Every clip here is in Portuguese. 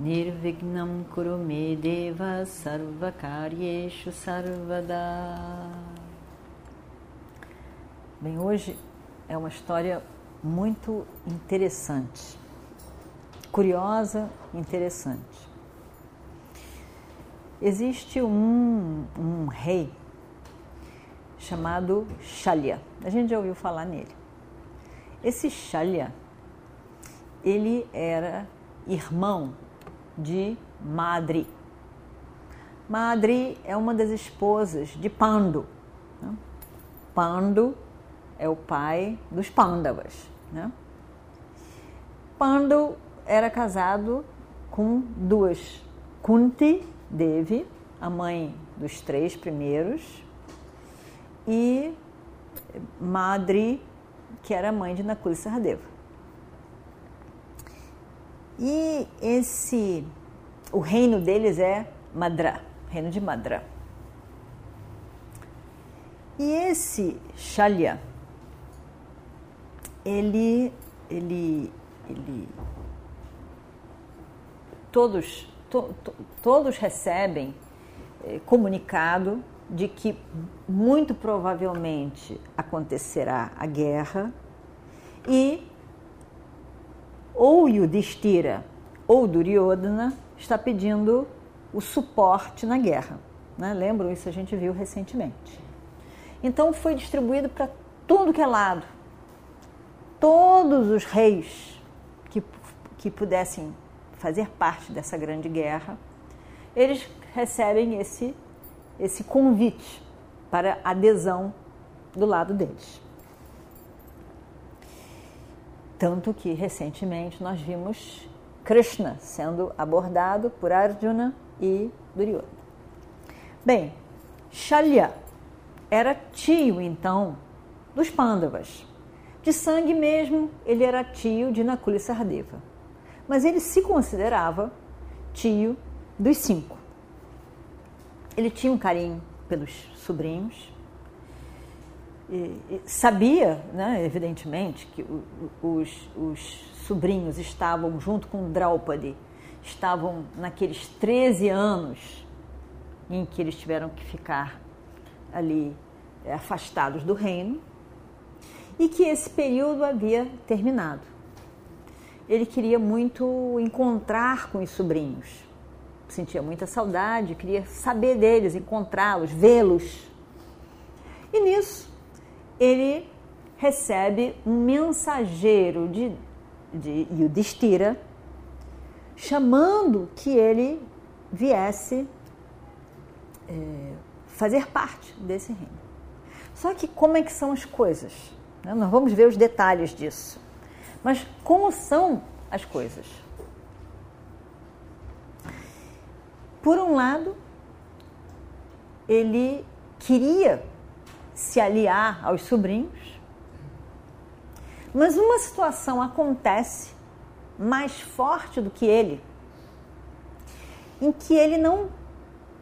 Nirvignam Kurume Deva Sarvakaryeshu Sarvada. Bem, hoje é uma história muito interessante, curiosa, interessante. Existe um, um rei chamado Shalya. A gente já ouviu falar nele. Esse Shalya, ele era irmão de Madri. Madri é uma das esposas de Pando. Né? Pando é o pai dos Pandavas. Né? Pando era casado com duas, Kunti Devi, a mãe dos três primeiros, e Madri, que era mãe de Nakula Sahadeva. E esse, o reino deles é Madra, reino de Madra. E esse Shalya, ele, ele, ele, todos, to, to, todos recebem eh, comunicado de que muito provavelmente acontecerá a guerra e ou Yudhishthira ou Duryodhana está pedindo o suporte na guerra. Né? Lembram isso? A gente viu recentemente. Então foi distribuído para tudo que é lado. Todos os reis que, que pudessem fazer parte dessa grande guerra, eles recebem esse, esse convite para adesão do lado deles. Tanto que recentemente nós vimos Krishna sendo abordado por Arjuna e Duryodhana. Bem, Shalya era tio então dos Pandavas. De sangue mesmo, ele era tio de Nakula e Sahadeva. Mas ele se considerava tio dos cinco. Ele tinha um carinho pelos sobrinhos, sabia, né, evidentemente, que os, os, sobrinhos estavam junto com Draupadi, estavam naqueles 13 anos em que eles tiveram que ficar ali é, afastados do reino e que esse período havia terminado. Ele queria muito encontrar com os sobrinhos, sentia muita saudade, queria saber deles, encontrá-los, vê-los. E nisso ele recebe um mensageiro de, de Yudhishthira chamando que ele viesse é, fazer parte desse reino. Só que como é que são as coisas? Né? Nós vamos ver os detalhes disso. Mas como são as coisas? Por um lado, ele queria se aliar aos sobrinhos. Mas uma situação acontece mais forte do que ele, em que ele não,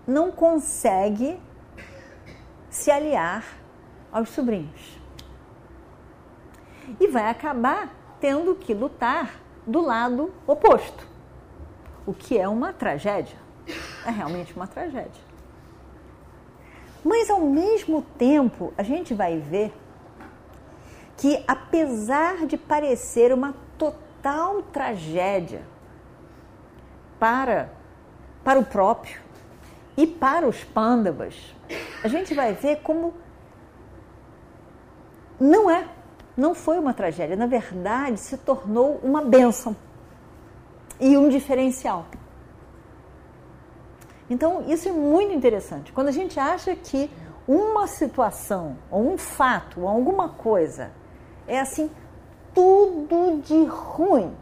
não consegue se aliar aos sobrinhos. E vai acabar tendo que lutar do lado oposto, o que é uma tragédia. É realmente uma tragédia. Mas ao mesmo tempo, a gente vai ver que apesar de parecer uma total tragédia para para o próprio e para os pândavas, a gente vai ver como não é, não foi uma tragédia, na verdade se tornou uma bênção e um diferencial. Então, isso é muito interessante. Quando a gente acha que uma situação, ou um fato, ou alguma coisa é assim, tudo de ruim.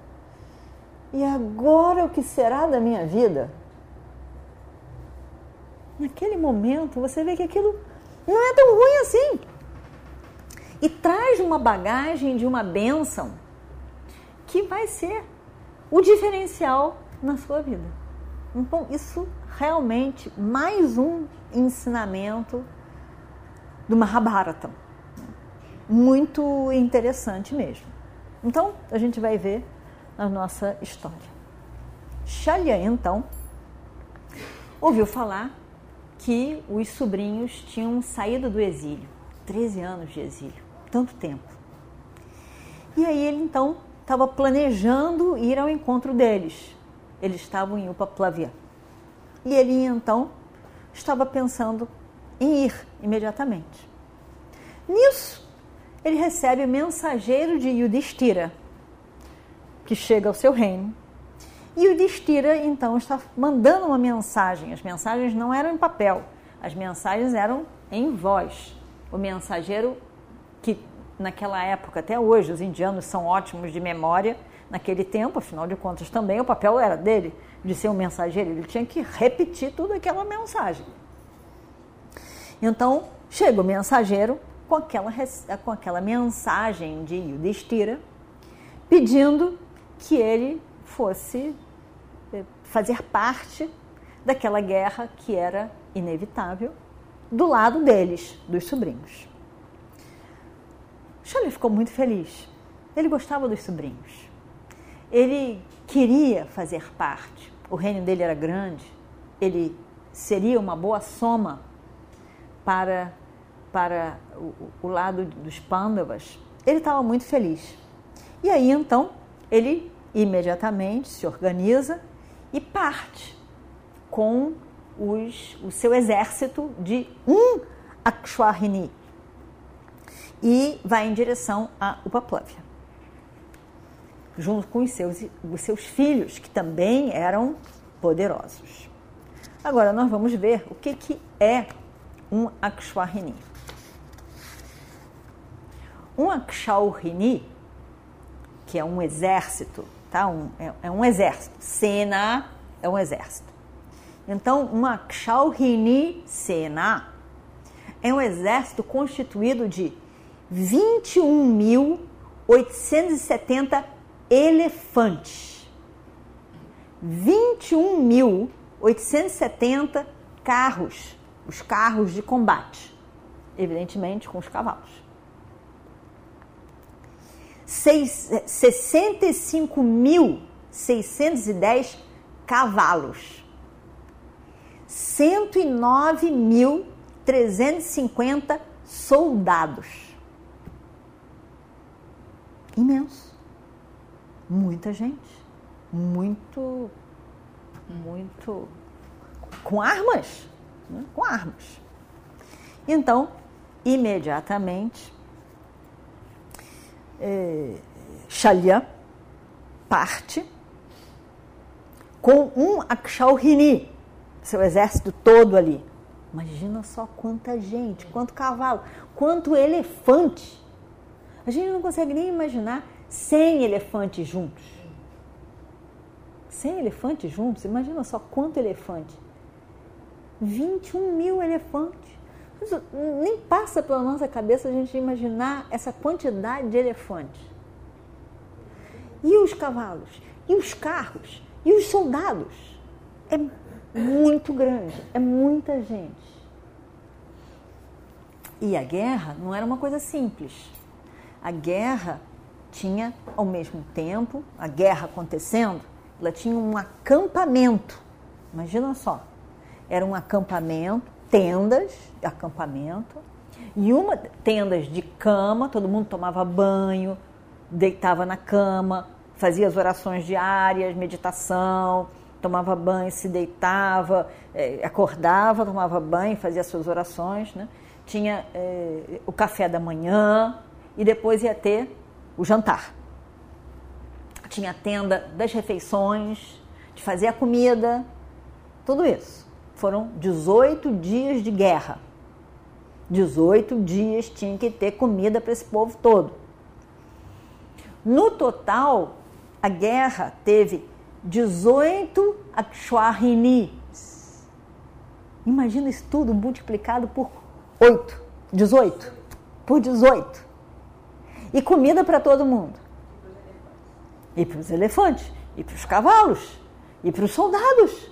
E agora o que será da minha vida? naquele momento, você vê que aquilo não é tão ruim assim. E traz uma bagagem de uma bênção que vai ser o diferencial na sua vida. Então, isso realmente mais um ensinamento do Mahabharata. Muito interessante mesmo. Então, a gente vai ver a nossa história. Shalya, então, ouviu falar que os sobrinhos tinham saído do exílio 13 anos de exílio, tanto tempo. E aí ele então estava planejando ir ao encontro deles. Eles estavam em Upaplavia. E ele então estava pensando em ir imediatamente. Nisso, ele recebe o mensageiro de Yudhishthira, que chega ao seu reino. E Yudhishthira então está mandando uma mensagem. As mensagens não eram em papel, as mensagens eram em voz. O mensageiro que naquela época, até hoje, os indianos são ótimos de memória, naquele tempo, afinal de contas, também o papel era dele, de ser um mensageiro, ele tinha que repetir toda aquela mensagem. Então, chega o mensageiro com aquela, com aquela mensagem de Yudhishthira, pedindo que ele fosse eh, fazer parte daquela guerra que era inevitável, do lado deles, dos sobrinhos. Shelley ficou muito feliz. Ele gostava dos sobrinhos. Ele queria fazer parte. O reino dele era grande. Ele seria uma boa soma para, para o, o lado dos Pandavas. Ele estava muito feliz. E aí então ele imediatamente se organiza e parte com os, o seu exército de um Akshwarini, e vai em direção a Upaplavia, junto com os seus, os seus filhos, que também eram poderosos. Agora nós vamos ver o que, que é um Akshwarini. Um Akshaurini, que é um exército, tá? Um, é, é, um exército. Sena é um exército. Então, uma Akshaurini Sena é um exército constituído de 21.870 elefantes. 21.870 carros, os carros de combate, evidentemente com os cavalos. 65.610 cavalos. 109.350 soldados imenso. Muita gente. Muito, muito. com armas. Né? Com armas. Então, imediatamente, é, Shalya parte com um Akshaurini, seu exército todo ali. Imagina só quanta gente, quanto cavalo, quanto elefante. A gente não consegue nem imaginar 100 elefantes juntos. 100 elefantes juntos? Imagina só quanto elefante. 21 mil elefantes. Nem passa pela nossa cabeça a gente imaginar essa quantidade de elefantes. E os cavalos? E os carros? E os soldados? É muito grande, é muita gente. E a guerra não era uma coisa simples a guerra tinha, ao mesmo tempo, a guerra acontecendo, ela tinha um acampamento. Imagina só, era um acampamento, tendas acampamento, e uma tendas de cama, todo mundo tomava banho, deitava na cama, fazia as orações diárias, meditação, tomava banho, se deitava, eh, acordava, tomava banho, fazia suas orações, né? Tinha eh, o café da manhã, e depois ia ter o jantar. Tinha a tenda das refeições, de fazer a comida, tudo isso. Foram 18 dias de guerra. 18 dias tinha que ter comida para esse povo todo. No total, a guerra teve 18 Akshwarinis. Imagina isso tudo multiplicado por 8, 18, por 18. E comida para todo mundo. E para os elefantes, e para os cavalos, e para os soldados.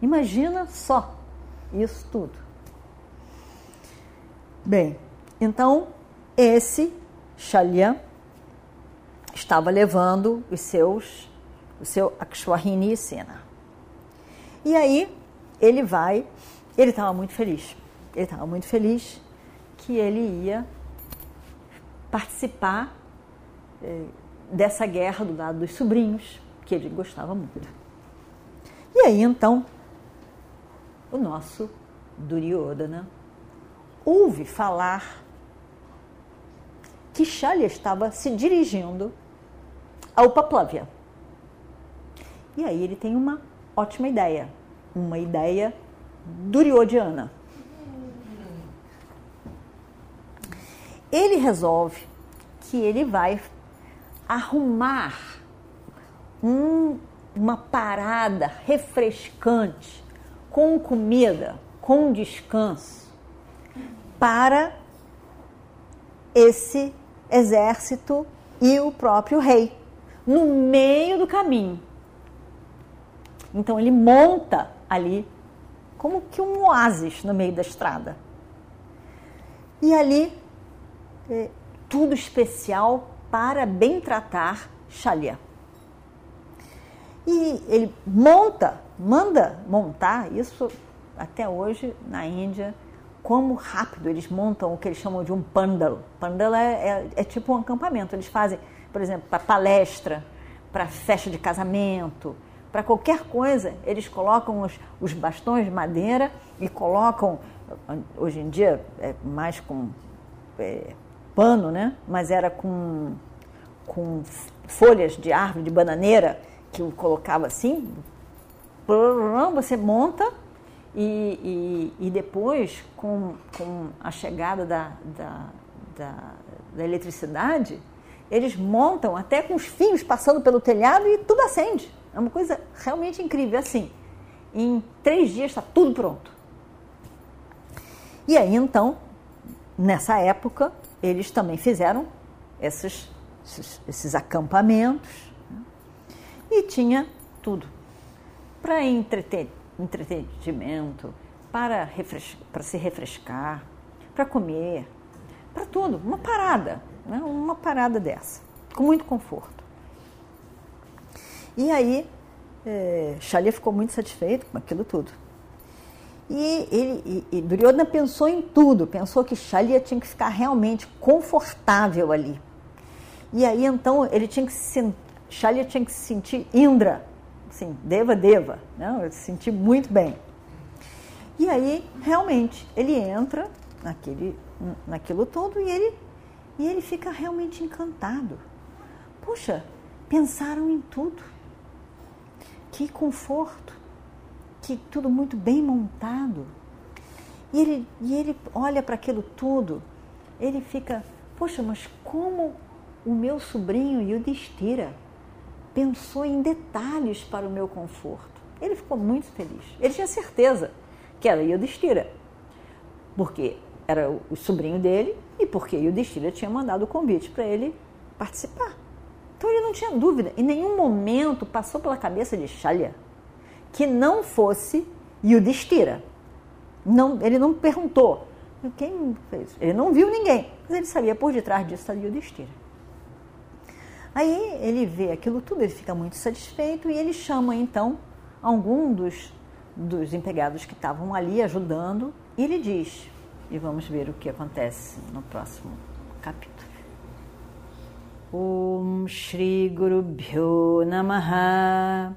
Imagina só isso tudo. Bem, então esse Xalian estava levando os seus, o seu Akshwahini Sena. E aí ele vai, ele estava muito feliz. Ele estava muito feliz que ele ia participar eh, dessa guerra do lado dos sobrinhos, que ele gostava muito. E aí então o nosso Duryodhana ouve falar que Shalya estava se dirigindo ao Paplavia. E aí ele tem uma ótima ideia, uma ideia duryodhana. Ele resolve que ele vai arrumar um, uma parada refrescante com comida, com descanso para esse exército e o próprio rei no meio do caminho. Então ele monta ali como que um oásis no meio da estrada. E ali é, tudo especial para bem tratar Shalia. E ele monta, manda montar, isso até hoje na Índia, como rápido eles montam o que eles chamam de um pandal. Pandal é, é, é tipo um acampamento. Eles fazem, por exemplo, para palestra, para festa de casamento, para qualquer coisa, eles colocam os, os, bastões de madeira e colocam, hoje em dia é mais com é, pano, né? Mas era com, com folhas de árvore, de bananeira, que eu colocava assim. Você monta e, e, e depois, com, com a chegada da, da, da, da eletricidade, eles montam até com os fios passando pelo telhado e tudo acende. É uma coisa realmente incrível. Assim, em três dias está tudo pronto. E aí, então, nessa época, eles também fizeram esses, esses, esses acampamentos né? e tinha tudo para entretenimento, para, para se refrescar, para comer, para tudo. Uma parada, né? uma parada dessa, com muito conforto. E aí, é, ficou muito satisfeito com aquilo tudo. E, ele, e, e Duryodhana pensou em tudo, pensou que Shalia tinha que ficar realmente confortável ali. E aí então ele tinha que se, Shalia tinha que se sentir Indra, assim, Deva Deva, né? se sentir muito bem. E aí realmente ele entra naquele, naquilo tudo e ele, e ele fica realmente encantado. Puxa, pensaram em tudo. Que conforto, que tudo muito bem montado. E ele, e ele olha para aquilo tudo, ele fica, poxa, mas como o meu sobrinho Yudhishthira pensou em detalhes para o meu conforto. Ele ficou muito feliz. Ele tinha certeza que era Yudhishthira, porque era o sobrinho dele e porque Yudhishthira tinha mandado o convite para ele participar. Então ele não tinha dúvida, em nenhum momento passou pela cabeça de Shalya que não fosse Yudhishthira. Não, ele não perguntou quem fez. Ele não viu ninguém, mas ele sabia por detrás disso está Yudhishthira. Aí ele vê aquilo tudo, ele fica muito satisfeito e ele chama então algum dos, dos empregados que estavam ali ajudando e ele diz, e vamos ver o que acontece no próximo capítulo. Om Shri Guru Bhyo Namaha